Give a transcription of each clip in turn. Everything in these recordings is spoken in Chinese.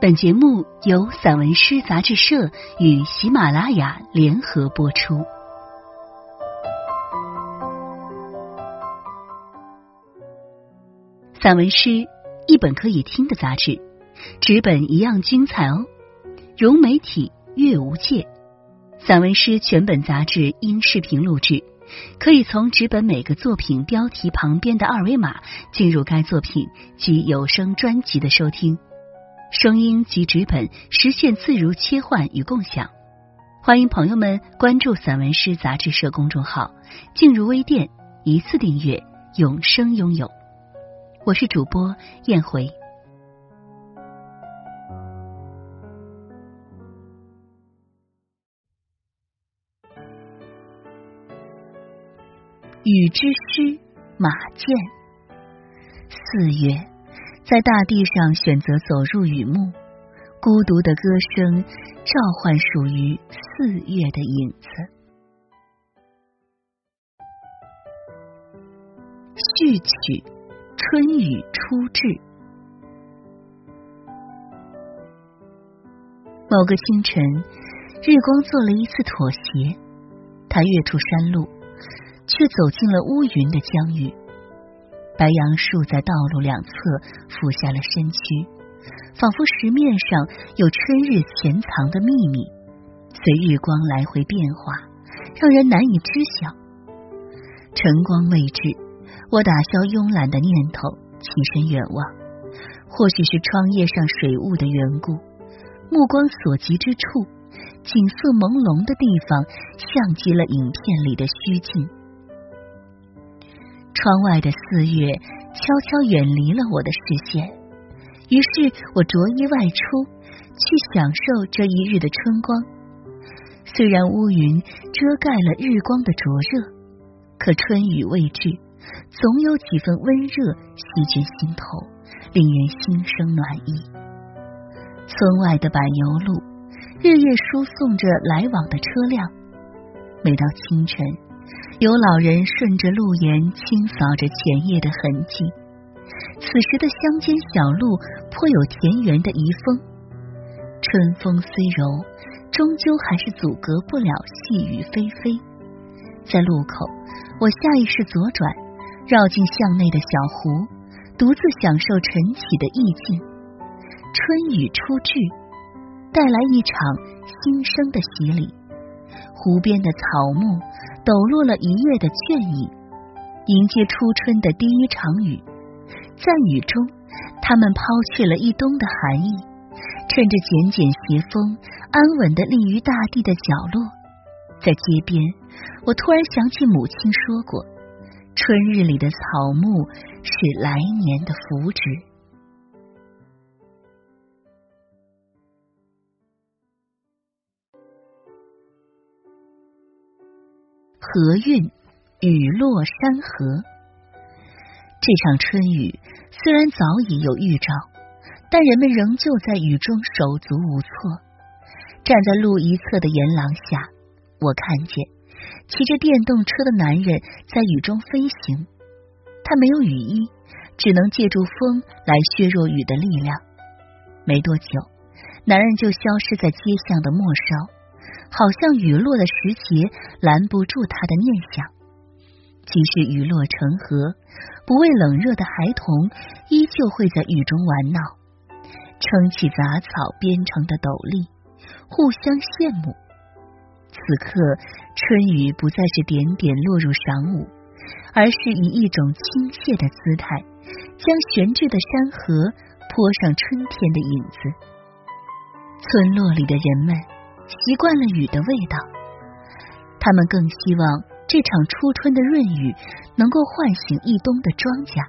本节目由散文诗杂志社与喜马拉雅联合播出。散文诗，一本可以听的杂志，纸本一样精彩哦。融媒体，阅无界。散文诗全本杂志因视频录制，可以从纸本每个作品标题旁边的二维码进入该作品及有声专辑的收听。声音及纸本实现自如切换与共享，欢迎朋友们关注散文诗杂志社公众号，进入微店一次订阅，永生拥有。我是主播燕回。雨之诗，马健。四月。在大地上选择走入雨幕，孤独的歌声召唤属于四月的影子。序曲《春雨初至》。某个清晨，日光做了一次妥协，他跃出山路，却走进了乌云的疆域。白杨树在道路两侧俯下了身躯，仿佛石面上有春日潜藏的秘密，随日光来回变化，让人难以知晓。晨光未至，我打消慵懒的念头，起身远望。或许是窗叶上水雾的缘故，目光所及之处，景色朦胧的地方，像极了影片里的虚境。窗外的四月悄悄远离了我的视线，于是我着衣外出，去享受这一日的春光。虽然乌云遮盖了日光的灼热，可春雨未至，总有几分温热袭君心头，令人心生暖意。村外的柏油路，日夜输送着来往的车辆，每到清晨。有老人顺着路沿清扫着前夜的痕迹，此时的乡间小路颇有田园的遗风。春风虽柔，终究还是阻隔不了细雨霏霏。在路口，我下意识左转，绕进巷内的小湖，独自享受晨起的意境。春雨初至，带来一场新生的洗礼。湖边的草木。抖落了一夜的倦意，迎接初春的第一场雨。在雨中，他们抛去了一冬的寒意，趁着简简斜风，安稳的立于大地的角落。在街边，我突然想起母亲说过：“春日里的草木是来年的福祉。”河韵，雨落山河。这场春雨虽然早已有预兆，但人们仍旧在雨中手足无措。站在路一侧的岩廊下，我看见骑着电动车的男人在雨中飞行。他没有雨衣，只能借助风来削弱雨的力量。没多久，男人就消失在街巷的末梢。好像雨落的时节拦不住他的念想，即使雨落成河，不畏冷热的孩童依旧会在雨中玩闹，撑起杂草编成的斗笠，互相羡慕。此刻，春雨不再是点点落入晌午，而是以一种亲切的姿态，将悬置的山河泼上春天的影子。村落里的人们。习惯了雨的味道，他们更希望这场初春的润雨能够唤醒一冬的庄稼。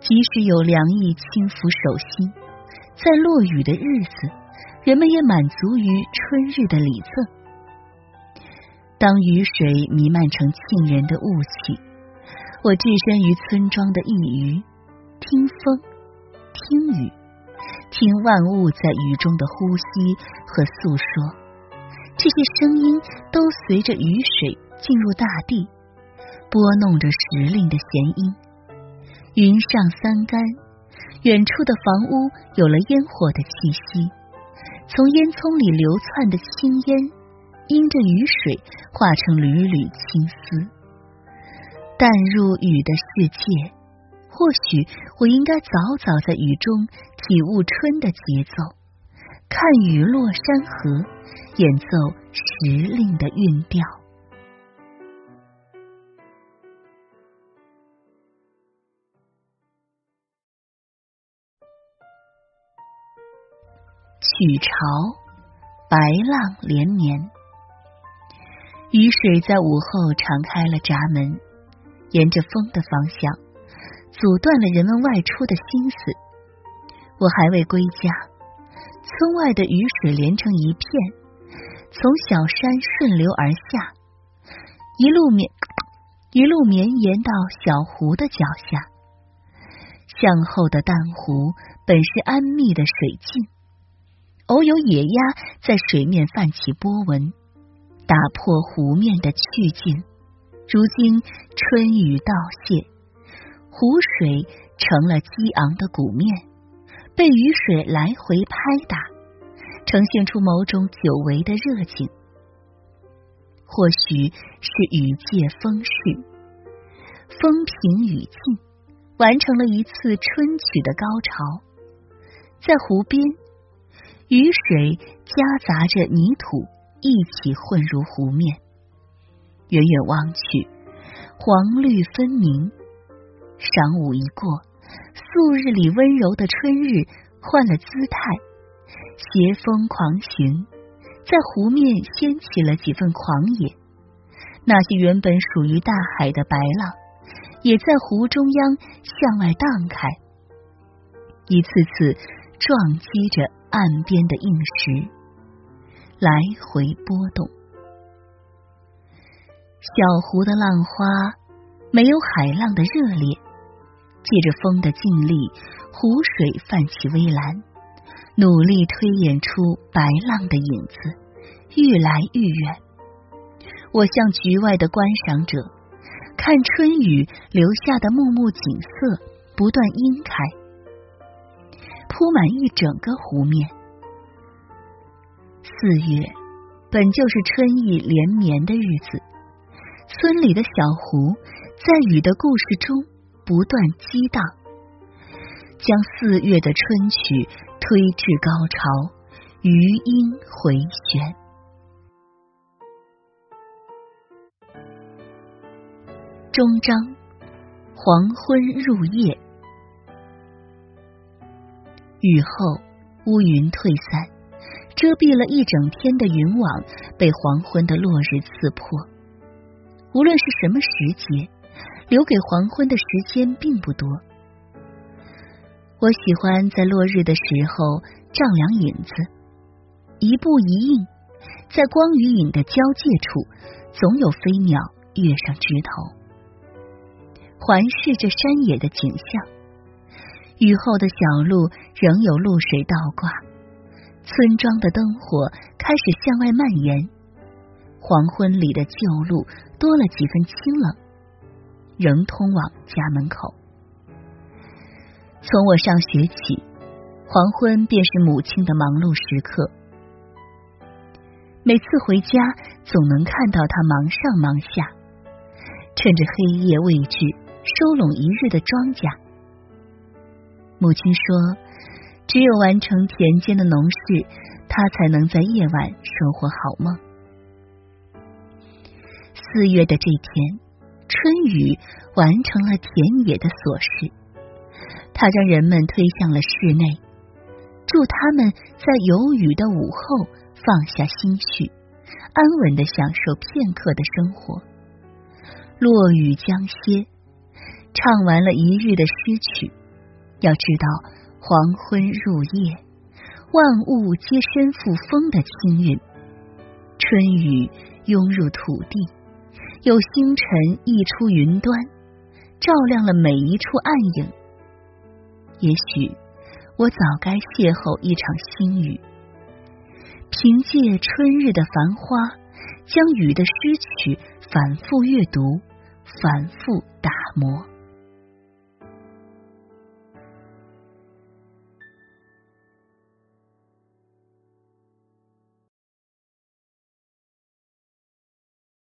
即使有凉意轻拂手心，在落雨的日子，人们也满足于春日的礼赠。当雨水弥漫成沁人的雾气，我置身于村庄的一隅，听风，听雨。听万物在雨中的呼吸和诉说，这些声音都随着雨水进入大地，拨弄着时令的弦音。云上三竿，远处的房屋有了烟火的气息，从烟囱里流窜的青烟，因着雨水化成缕缕青丝。淡入雨的世界，或许我应该早早在雨中体悟春的节奏，看雨落山河，演奏时令的韵调。曲潮，白浪连绵，雨水在午后敞开了闸门，沿着风的方向，阻断了人们外出的心思。我还未归家，村外的雨水连成一片，从小山顺流而下，一路绵一路绵延到小湖的脚下。向后的淡湖本是安谧的水静。偶有野鸭在水面泛起波纹，打破湖面的去静。如今春雨道谢，湖水成了激昂的鼓面，被雨水来回拍打，呈现出某种久违的热情。或许是雨借风势，风平雨静，完成了一次春曲的高潮，在湖边。雨水夹杂着泥土一起混入湖面，远远望去，黄绿分明。晌午一过，素日里温柔的春日换了姿态，斜风狂行，在湖面掀起了几分狂野。那些原本属于大海的白浪，也在湖中央向外荡开，一次次撞击着。岸边的硬石来回波动，小湖的浪花没有海浪的热烈，借着风的劲力，湖水泛起微澜，努力推演出白浪的影子，愈来愈远。我像局外的观赏者，看春雨留下的幕幕景色不断晕开。铺满一整个湖面。四月本就是春意连绵的日子，村里的小湖在雨的故事中不断激荡，将四月的春曲推至高潮，余音回旋。终章，黄昏入夜。雨后，乌云退散，遮蔽了一整天的云网被黄昏的落日刺破。无论是什么时节，留给黄昏的时间并不多。我喜欢在落日的时候丈量影子，一步一印，在光与影的交界处，总有飞鸟跃上枝头，环视着山野的景象。雨后的小路仍有露水倒挂，村庄的灯火开始向外蔓延。黄昏里的旧路多了几分清冷，仍通往家门口。从我上学起，黄昏便是母亲的忙碌时刻。每次回家，总能看到她忙上忙下，趁着黑夜未至，收拢一日的庄稼。母亲说：“只有完成田间的农事，他才能在夜晚收获好梦。”四月的这天，春雨完成了田野的琐事，它将人们推向了室内，祝他们在有雨的午后放下心绪，安稳的享受片刻的生活。落雨将歇，唱完了一日的诗曲。要知道，黄昏入夜，万物皆身负风的清韵。春雨拥入土地，有星辰溢出云端，照亮了每一处暗影。也许我早该邂逅一场新雨，凭借春日的繁花，将雨的诗曲反复阅读，反复打磨。